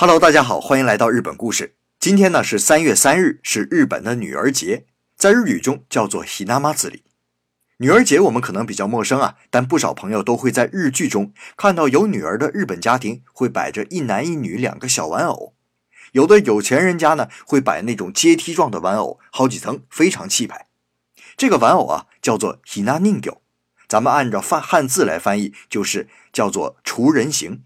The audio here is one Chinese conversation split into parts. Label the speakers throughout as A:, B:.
A: Hello，大家好，欢迎来到日本故事。今天呢是三月三日，是日本的女儿节，在日语中叫做ひなまつり。女儿节我们可能比较陌生啊，但不少朋友都会在日剧中看到有女儿的日本家庭会摆着一男一女两个小玩偶，有的有钱人家呢会摆那种阶梯状的玩偶，好几层，非常气派。这个玩偶啊叫做 Hinaningo，咱们按照汉汉字来翻译就是叫做雏人形。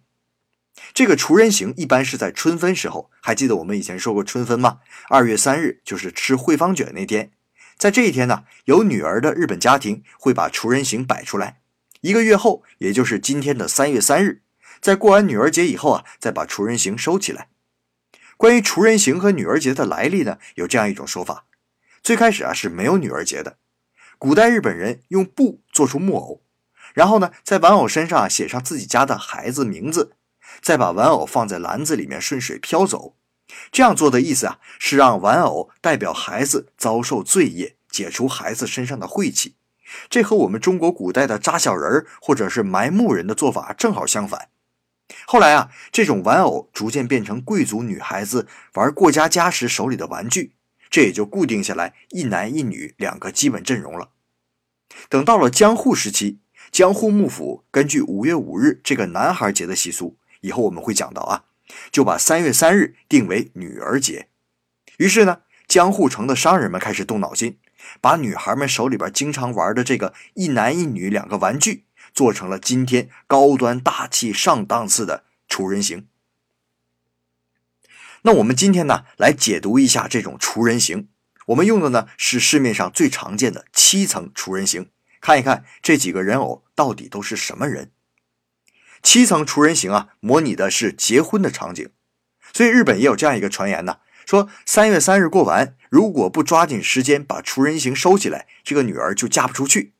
A: 这个雏人形一般是在春分时候，还记得我们以前说过春分吗？二月三日就是吃汇方卷那天。在这一天呢，有女儿的日本家庭会把雏人形摆出来。一个月后，也就是今天的三月三日，在过完女儿节以后啊，再把雏人形收起来。关于雏人形和女儿节的来历呢，有这样一种说法：最开始啊是没有女儿节的。古代日本人用布做出木偶，然后呢，在玩偶身上写上自己家的孩子名字，再把玩偶放在篮子里面顺水漂走。这样做的意思啊，是让玩偶代表孩子遭受罪业，解除孩子身上的晦气。这和我们中国古代的扎小人儿或者是埋木人的做法正好相反。后来啊，这种玩偶逐渐变成贵族女孩子玩过家家时手里的玩具，这也就固定下来一男一女两个基本阵容了。等到了江户时期，江户幕府根据五月五日这个男孩节的习俗，以后我们会讲到啊。就把三月三日定为女儿节，于是呢，江户城的商人们开始动脑筋，把女孩们手里边经常玩的这个一男一女两个玩具，做成了今天高端大气上档次的雏人形。那我们今天呢，来解读一下这种雏人形。我们用的呢是市面上最常见的七层雏人形，看一看这几个人偶到底都是什么人。七层雏人形啊，模拟的是结婚的场景，所以日本也有这样一个传言呢，说三月三日过完，如果不抓紧时间把雏人形收起来，这个女儿就嫁不出去。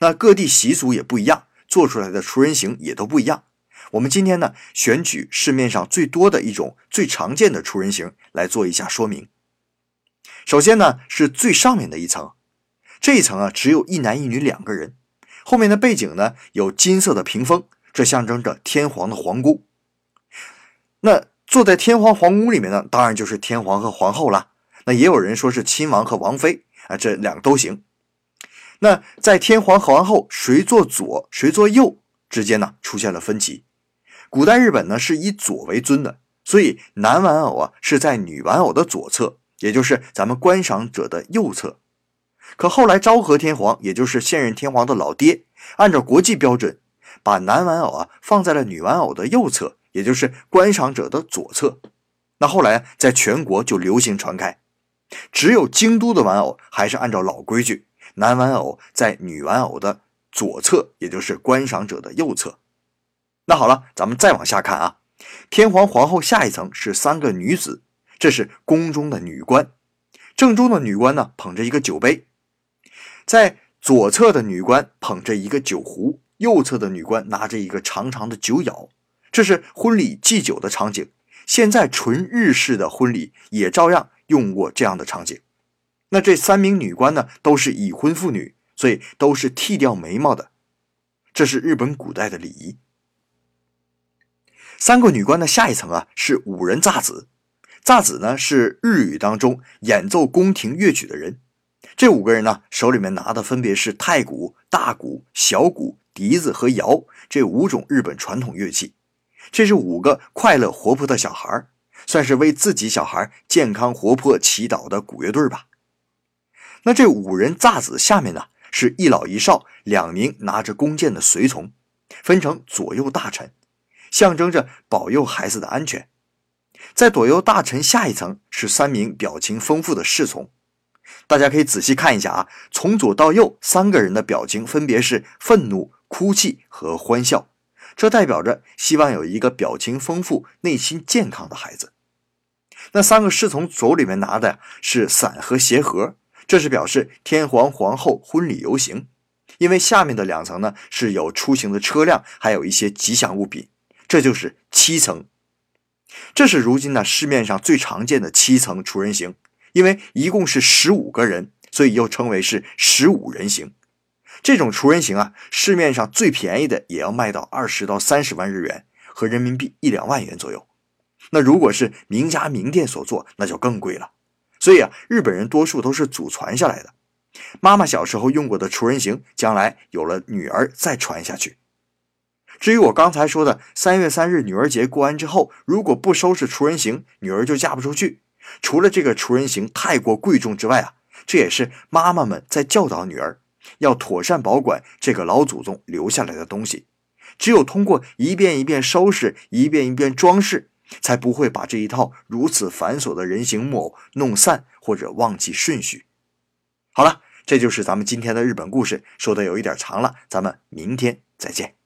A: 那各地习俗也不一样，做出来的雏人形也都不一样。我们今天呢，选取市面上最多的一种最常见的雏人形来做一下说明。首先呢，是最上面的一层，这一层啊，只有一男一女两个人，后面的背景呢，有金色的屏风。这象征着天皇的皇宫。那坐在天皇皇宫里面呢，当然就是天皇和皇后了。那也有人说是亲王和王妃啊，这两个都行。那在天皇和皇后谁坐左谁坐右之间呢，出现了分歧。古代日本呢是以左为尊的，所以男玩偶啊是在女玩偶的左侧，也就是咱们观赏者的右侧。可后来昭和天皇，也就是现任天皇的老爹，按照国际标准。把男玩偶啊放在了女玩偶的右侧，也就是观赏者的左侧。那后来在全国就流行传开，只有京都的玩偶还是按照老规矩，男玩偶在女玩偶的左侧，也就是观赏者的右侧。那好了，咱们再往下看啊，天皇皇后下一层是三个女子，这是宫中的女官。正中的女官呢捧着一个酒杯，在左侧的女官捧着一个酒壶。右侧的女官拿着一个长长的酒舀，这是婚礼祭酒的场景。现在纯日式的婚礼也照样用过这样的场景。那这三名女官呢，都是已婚妇女，所以都是剃掉眉毛的。这是日本古代的礼仪。三个女官的下一层啊，是五人炸子。炸子呢，是日语当中演奏宫廷乐曲的人。这五个人呢，手里面拿的分别是太鼓、大鼓、小鼓。笛子和摇这五种日本传统乐器，这是五个快乐活泼的小孩算是为自己小孩健康活泼祈祷的鼓乐队吧。那这五人炸子下面呢，是一老一少两名拿着弓箭的随从，分成左右大臣，象征着保佑孩子的安全。在左右大臣下一层是三名表情丰富的侍从。大家可以仔细看一下啊，从左到右，三个人的表情分别是愤怒、哭泣和欢笑，这代表着希望有一个表情丰富、内心健康的孩子。那三个侍从手里面拿的是伞和鞋盒，这是表示天皇皇后婚礼游行，因为下面的两层呢是有出行的车辆，还有一些吉祥物品，这就是七层。这是如今呢市面上最常见的七层出人形。因为一共是十五个人，所以又称为是十五人形。这种厨人形啊，市面上最便宜的也要卖到二十到三十万日元，和人民币一两万元左右。那如果是名家名店所做，那就更贵了。所以啊，日本人多数都是祖传下来的。妈妈小时候用过的厨人形，将来有了女儿再传下去。至于我刚才说的三月三日女儿节过完之后，如果不收拾厨人形，女儿就嫁不出去。除了这个厨人形太过贵重之外啊，这也是妈妈们在教导女儿要妥善保管这个老祖宗留下来的东西。只有通过一遍一遍收拾，一遍一遍装饰，才不会把这一套如此繁琐的人形木偶弄散或者忘记顺序。好了，这就是咱们今天的日本故事，说的有一点长了，咱们明天再见。